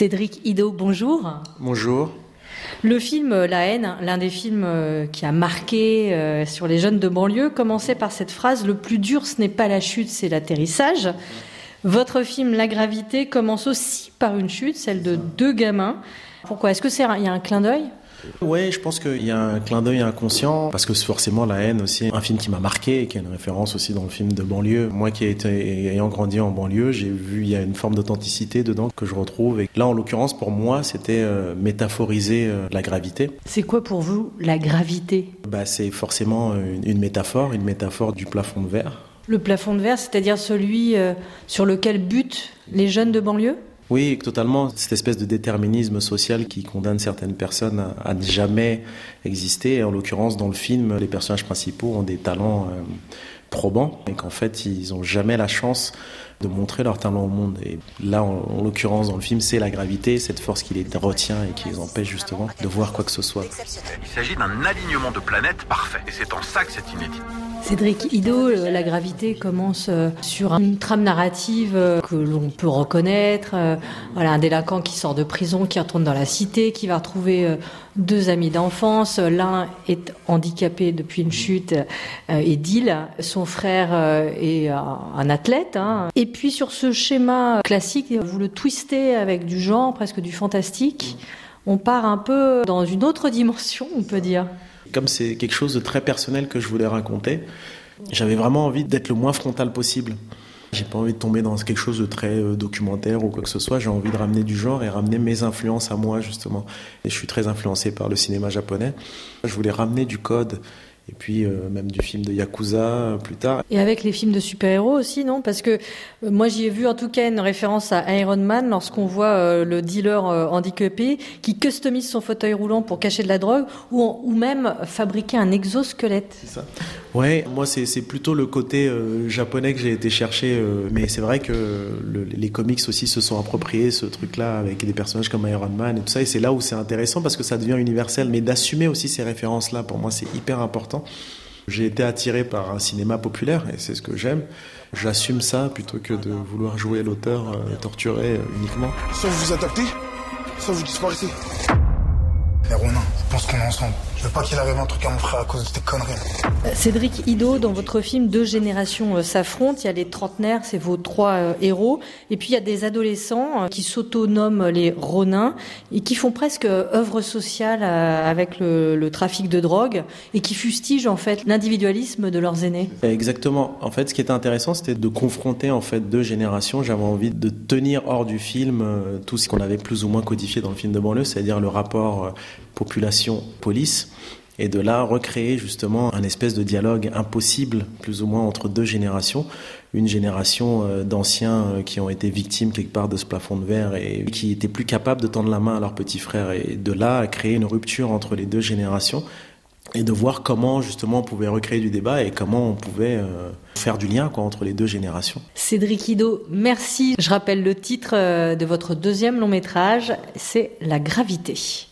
Cédric Ido, bonjour. Bonjour. Le film La haine, l'un des films euh, qui a marqué euh, sur les jeunes de banlieue, commençait par cette phrase Le plus dur, ce n'est pas la chute, c'est l'atterrissage. Votre film La gravité commence aussi par une chute, celle de deux gamins. Pourquoi? Est-ce que c'est il y a un clin d'œil? Ouais, je pense qu'il y a un clin d'œil inconscient parce que forcément la haine aussi, un film qui m'a marqué qui a une référence aussi dans le film de banlieue. Moi qui ai été, ayant grandi en banlieue, j'ai vu il y a une forme d'authenticité dedans que je retrouve. Et là, en l'occurrence, pour moi, c'était euh, métaphoriser euh, la gravité. C'est quoi pour vous la gravité? Bah, c'est forcément une, une métaphore, une métaphore du plafond de verre. Le plafond de verre, c'est-à-dire celui euh, sur lequel butent les jeunes de banlieue? Oui, totalement. Cette espèce de déterminisme social qui condamne certaines personnes à, ne jamais exister. Et en l'occurrence, dans le film, les personnages principaux ont des talents euh, probants et qu'en fait, ils n'ont jamais la chance de montrer leur talent au monde. Et là, en, en l'occurrence, dans le film, c'est la gravité, cette force qui les retient et qui les empêche justement de voir quoi que ce soit. Il s'agit d'un alignement de planètes parfait. Et c'est en ça que c'est inédit. Cédric Ido, euh, la gravité commence euh, sur une trame narrative euh, que l'on peut reconnaître. Voilà, un délinquant qui sort de prison, qui retourne dans la cité, qui va retrouver deux amis d'enfance. L'un est handicapé depuis une chute et deal. Son frère est un athlète. Hein. Et puis sur ce schéma classique, vous le twistez avec du genre, presque du fantastique. On part un peu dans une autre dimension, on peut dire. Comme c'est quelque chose de très personnel que je voulais raconter, j'avais vraiment envie d'être le moins frontal possible. J'ai pas envie de tomber dans quelque chose de très euh, documentaire ou quoi que ce soit. J'ai envie de ramener du genre et ramener mes influences à moi justement. Et je suis très influencé par le cinéma japonais. Je voulais ramener du code et puis euh, même du film de Yakuza euh, plus tard. Et avec les films de super-héros aussi, non? Parce que euh, moi j'y ai vu en tout cas une référence à Iron Man lorsqu'on voit le dealer handicapé qui customise son fauteuil roulant pour cacher de la drogue ou, ou même fabriquer un exosquelette. C'est ça. Ouais, moi c'est plutôt le côté japonais que j'ai été chercher, mais c'est vrai que le, les comics aussi se sont appropriés ce truc-là avec des personnages comme Iron Man et tout ça, et c'est là où c'est intéressant parce que ça devient universel, mais d'assumer aussi ces références-là, pour moi c'est hyper important. J'ai été attiré par un cinéma populaire et c'est ce que j'aime. J'assume ça plutôt que de vouloir jouer l'auteur euh, torturé euh, uniquement. Soit vous vous adaptez, soit vous disparaissez. Les Ronin, qu'on est ensemble. Je veux pas qu'il arrive un truc à mon frère à cause de tes conneries. Cédric Ido, dans votre film, deux générations euh, s'affrontent. Il y a les trentenaires, c'est vos trois euh, héros. Et puis il y a des adolescents euh, qui s'autonomment les Ronins et qui font presque œuvre sociale avec le, le, trafic de drogue et qui fustigent en fait l'individualisme de leurs aînés. Exactement. En fait, ce qui était intéressant, c'était de confronter en fait deux générations. J'avais envie de tenir hors du film tout ce qu'on avait plus ou moins codifié dans le film de banlieue, c'est-à-dire le rapport population-police et de là recréer justement un espèce de dialogue impossible plus ou moins entre deux générations, une génération euh, d'anciens euh, qui ont été victimes quelque part de ce plafond de verre et qui étaient plus capables de tendre la main à leur petit frère et de là créer une rupture entre les deux générations et de voir comment justement on pouvait recréer du débat et comment on pouvait euh, faire du lien entre les deux générations. Cédric Ido, merci. Je rappelle le titre de votre deuxième long métrage, c'est La gravité.